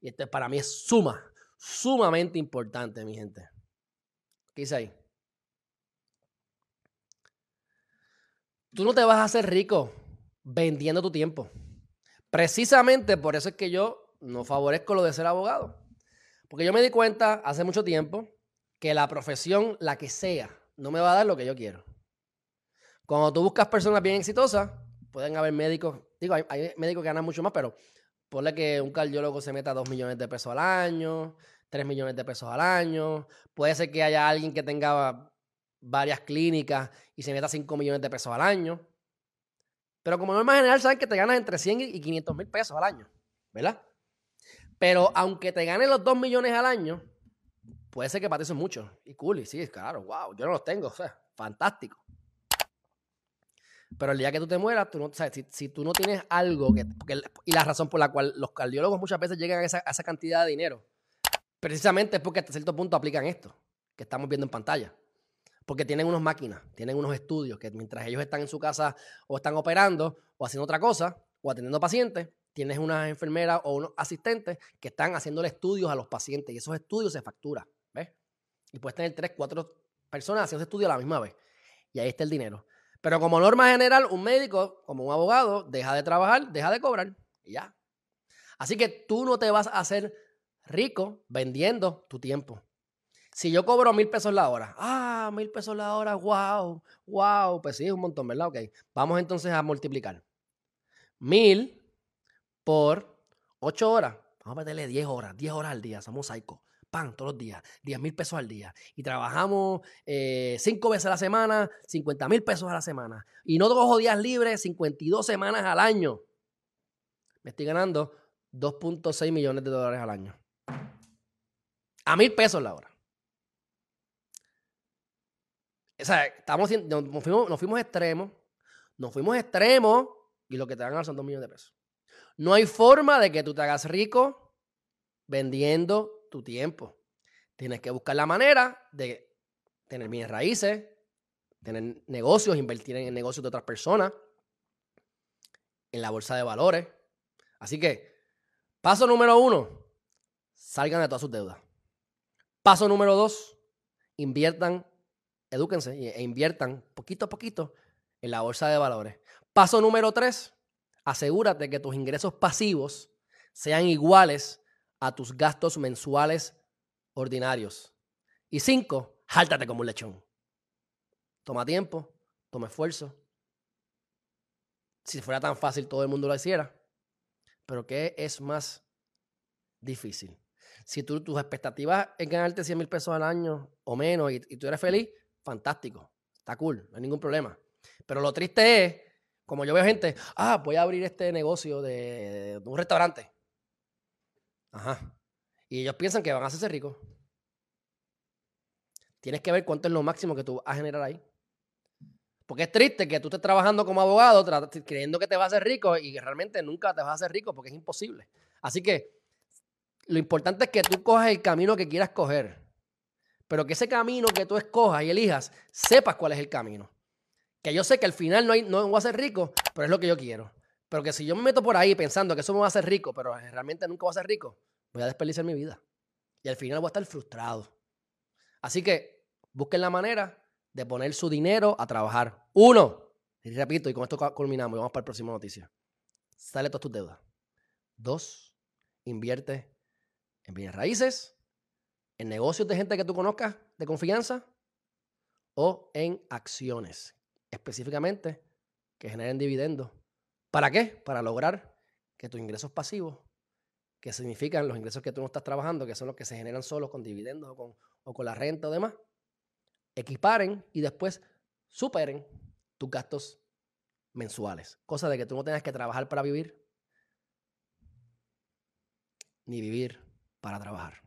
Y esto para mí es suma, sumamente importante, mi gente. ¿Qué dice ahí? Tú no te vas a hacer rico vendiendo tu tiempo. Precisamente por eso es que yo no favorezco lo de ser abogado. Porque yo me di cuenta hace mucho tiempo que la profesión, la que sea, no me va a dar lo que yo quiero. Cuando tú buscas personas bien exitosas, pueden haber médicos, digo, hay, médicos que ganan mucho más, pero ponle que un cardiólogo se meta 2 millones de pesos al año, 3 millones de pesos al año. Puede ser que haya alguien que tenga varias clínicas y se meta 5 millones de pesos al año. Pero como norma general, saben que te ganas entre 100 y 500 mil pesos al año, ¿verdad? Pero aunque te ganes los 2 millones al año, puede ser que para ti eso es mucho. Y cool, y sí, claro, wow, yo no los tengo, o sea, fantástico. Pero el día que tú te mueras, tú no, sea, si, tú no tienes algo que, y la razón por la cual los cardiólogos muchas veces llegan a esa, cantidad de dinero, precisamente es porque hasta cierto punto aplican esto que estamos viendo en pantalla. Porque tienen unas máquinas, tienen unos estudios que mientras ellos están en su casa o están operando o haciendo otra cosa o atendiendo pacientes, tienes unas enfermeras o unos asistentes que están haciéndole estudios a los pacientes y esos estudios se facturan, ¿ves? Y puedes tener tres, cuatro personas haciendo ese estudio a la misma vez. Y ahí está el dinero. Pero como norma general, un médico, como un abogado, deja de trabajar, deja de cobrar y ya. Así que tú no te vas a hacer rico vendiendo tu tiempo. Si yo cobro mil pesos la hora, ah, mil pesos la hora, wow, wow, pues sí, es un montón, ¿verdad? Ok, vamos entonces a multiplicar. Mil por ocho horas, vamos a meterle diez horas, diez horas al día, somos psycho. Pan, todos los días, diez mil pesos al día. Y trabajamos eh, cinco veces a la semana, cincuenta mil pesos a la semana. Y no cojo días libres, 52 semanas al año. Me estoy ganando 2.6 millones de dólares al año. A mil pesos la hora. O sea, estamos, nos, fuimos, nos fuimos extremos, nos fuimos extremos y lo que te van a dar son dos millones de pesos. No hay forma de que tú te hagas rico vendiendo tu tiempo. Tienes que buscar la manera de tener bienes raíces, tener negocios, invertir en negocios de otras personas, en la bolsa de valores. Así que, paso número uno, salgan de todas sus deudas. Paso número dos, inviertan edúquense e inviertan poquito a poquito en la bolsa de valores. Paso número tres, asegúrate que tus ingresos pasivos sean iguales a tus gastos mensuales ordinarios. Y cinco, jáltate como un lechón. Toma tiempo, toma esfuerzo. Si fuera tan fácil, todo el mundo lo hiciera. Pero ¿qué es más difícil? Si tú, tus expectativas es ganarte 100 mil pesos al año o menos y tú eres feliz, fantástico, está cool, no hay ningún problema. Pero lo triste es, como yo veo gente, ah, voy a abrir este negocio de, un restaurante. Ajá. Y ellos piensan que van a hacerse ricos. Tienes que ver cuánto es lo máximo que tú vas a generar ahí. Porque es triste que tú estés trabajando como abogado creyendo que te vas a hacer rico y realmente nunca te vas a hacer rico porque es imposible. Así que lo importante es que tú cojas el camino que quieras coger pero que ese camino que tú escojas y elijas, sepas cuál es el camino. Que yo sé que al final no, hay, no voy a ser rico, pero es lo que yo quiero. Pero que si yo me meto por ahí pensando que eso me va a hacer rico, pero realmente nunca voy a ser rico, voy a desperdiciar mi vida. Y al final voy a estar frustrado. Así que busquen la manera de poner su dinero a trabajar. Uno, y repito, y con esto culminamos y vamos para la próxima noticia. Sale todas tus deudas. Dos, invierte en bienes raíces en negocios de gente que tú conozcas de confianza o en acciones, específicamente que generen dividendos. ¿Para qué? Para lograr que tus ingresos pasivos, que significan los ingresos que tú no estás trabajando, que son los que se generan solo con dividendos o con, o con la renta o demás, equiparen y después superen tus gastos mensuales. Cosa de que tú no tengas que trabajar para vivir, ni vivir para trabajar.